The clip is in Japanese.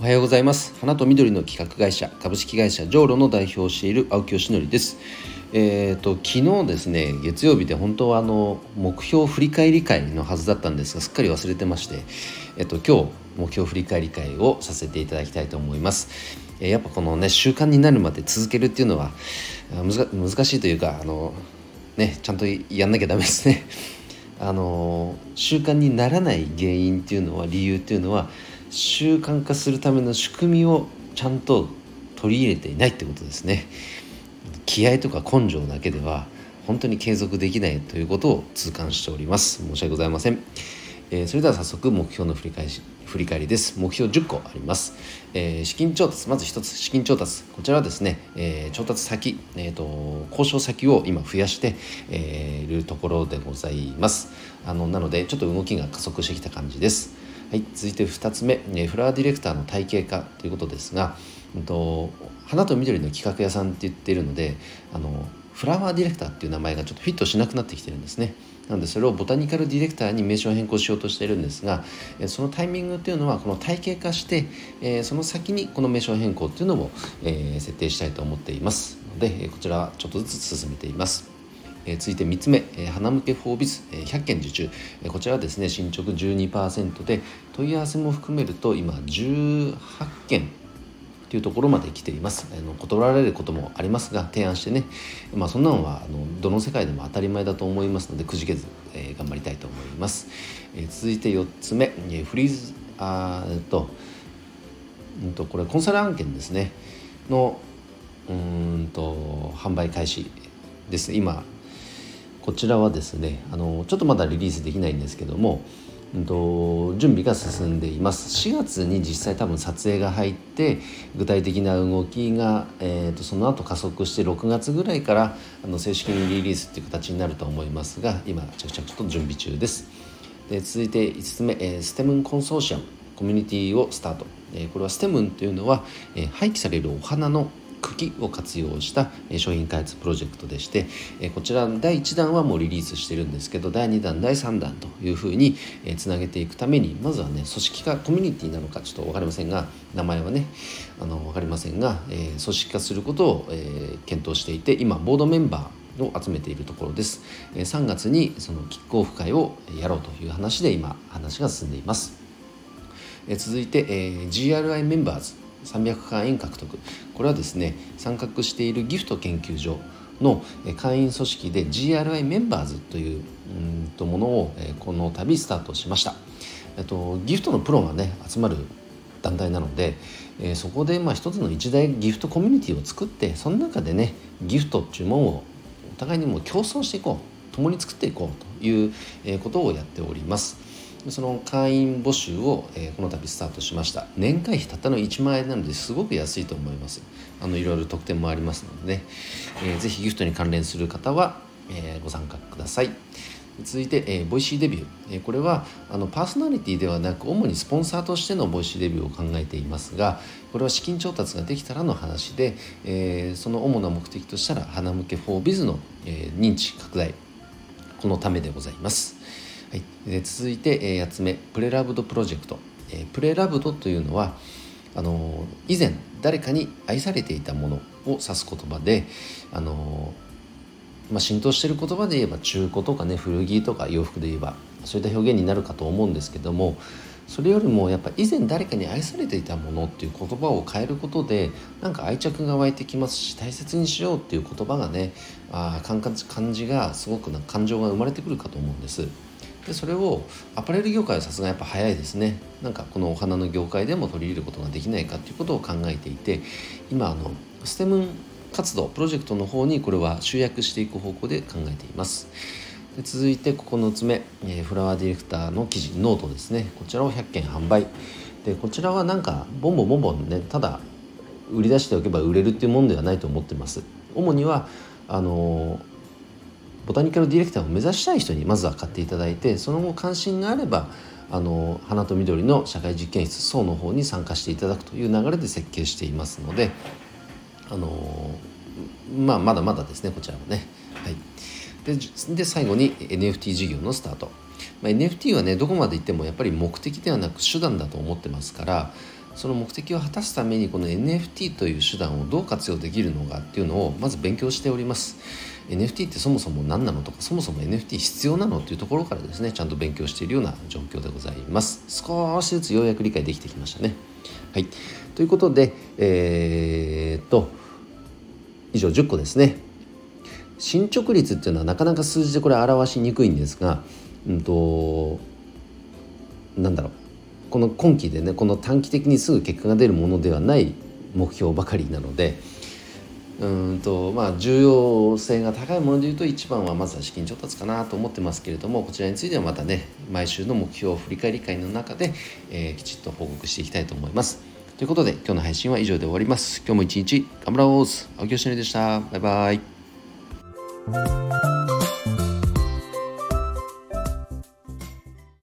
おはようございます。花と緑の企画会社株式会社ジョーロの代表をしている青木よしのりです。えーと、昨日ですね月曜日で本当はあの目標振り返り会のはずだったんですがすっかり忘れてまして、えっと、今日目標振り返り会をさせていただきたいと思います、え、やっぱこのね習慣になるまで続けるっていうのは難しいというかあのねちゃんとやんなきゃダメですね。あの習慣にならない原因っていうのは理由っていうのは習慣化するための仕組みをちゃんと取り入れていないってことですね。気合とか根性だけでは本当に継続できないということを痛感しております。申し訳ございません、えー、それでは早速目標の振り返り振り返りです。目標10個あります、えー、資金調達まず1つ資金調達。こちらはですね、えー、調達先、えーと、交渉先を今増やしてい、えー、るところでございます。あのなのでちょっと動きが加速してきた感じです。はい、続いて2つ目、フラワーディレクターの体系化ということですが、うんと、花と緑の企画屋さんって言っているのであのフラワーディレクターっていう名前がちょっとフィットしなくなってきてるんですね。なのでそれをボタニカルディレクターに名称変更しようとしているんですがそのタイミングっていうのはこの体系化してその先にこの名称変更っていうのも設定したいと思っていますのでこちらはちょっとずつ進めています。え続いて3つ目、え花向けフォービズ、え100件受注、えこちらはですね進捗12%で問い合わせも含めると今18件というところまで来ています。あの断られることもありますが提案してね、まあ、そんなのはあのどの世界でも当たり前だと思いますのでくじけず、え、頑張りたいと思います、え、続いて4つ目、えフリーズあーと,、うんとこれコンサル案件ですね。のうんと販売開始です。今こちらはですねあのちょっとまだリリースできないんですけども、うんと、準備が進んでいます。4月に実際多分撮影が入って具体的な動きが、えーと、その後加速して6月ぐらいからあの正式にリリースっていう形になると思いますが今着々と準備中です。で続いて5つ目、えー、ステムンコンソーシアムコミュニティをスタート、えー、これはステムンというのは、えー、廃棄されるお花の茎を活用した商品開発プロジェクトでしてこちら第1弾はもうリリースしてるんですけど第2弾第3弾というふうにつなげていくためにまずはね組織化コミュニティなのかちょっと分かりませんが名前はねあの分かりませんが、え組織化することを、え検討していて今ボードメンバーを集めているところです。3月にそのキックオフ会をやろうという話で今話が進んでいます。続いて GRI メンバーズ300会員獲得。これはですね参画しているギフト研究所の会員組織で GRI メンバーズといううんとものをこの度スタートしました。とギフトのプロがね集まる団体なので、えそこでまあ一つの一大ギフトコミュニティを作ってその中でねギフトっていうものをお互いにも競争していこう。共に作っていこうということをやっております。その会員募集を、えー、この度スタートしました。年会費たったの1万円なのですごく安いと思います。あのいろいろ特典もありますのでね、えー、ぜひギフトに関連する方は、えー、ご参加ください。続いて、えー、ボイシーデビュー、えー、これはあのパーソナリティではなく主にスポンサーとしてのボイシーデビューを考えていますがこれは資金調達ができたらの話で、えー、その主な目的としたら花向け 4biz の、えー、認知拡大このためでございます、で続いて、え、8つ目プレラブドプロジェクト、え、プレラブドというのはあの以前誰かに愛されていたものを指す言葉であの、まあ、浸透している言葉で言えば中古とかね古着とか洋服で言えばそういった表現になるかと思うんですけどもそれよりもやっぱ以前誰かに愛されていたものっていう言葉を変えることでなんか愛着が湧いてきますし大切にしようっていう言葉がねあ感じがすごくな感情が生まれてくるかと思うんです。でそれをアパレル業界はさすがやっぱ早いですね。なんかこのお花の業界でも取り入れることができないかっていうことを考えていて今あのステム活動プロジェクトの方にこれは集約していく方向で考えています。で続いて9つ目、えー、フラワーディレクターの記事ノートですね。こちらを100件販売。でこちらはなんかボンボンボンボンねただ売り出しておけば売れるっていうもんではないと思ってます。主にはあのーボタニカルディレクターを目指したい人にまずは買っていただいてその後関心があればあの花と緑の社会実験室層の方に参加していただくという流れで設計していますのであのまあまだまだですねこちらもね。はい、でで最後に NFT 事業のスタート、まあ、NFT はねどこまでいってもやっぱり目的ではなく手段だと思ってますからその目的を果たすためにこの NFT という手段をどう活用できるのかっていうのをまず勉強しております。NFT ってそもそも何なのとかそもそも NFT 必要なのっていうところからですねちゃんと勉強しているような状況でございます。少しずつようやく理解できてきましたね。はい。ということでえー、っと以上10個ですね。進捗率っていうのはなかなか数字でこれ表しにくいんですがうんとなんだろう。この今期でねこの短期的にすぐ結果が出るものではない目標ばかりなのでうんとまあ重要性が高いものでいうと一番はまずは資金調達かなと思ってますけれどもこちらについてはまたね毎週の目標振り返り会の中で、えー、きちっと報告していきたいと思います。ということで今日の配信は以上で終わります。今日も一日頑張ろう青木よしのりでした。バイバイ。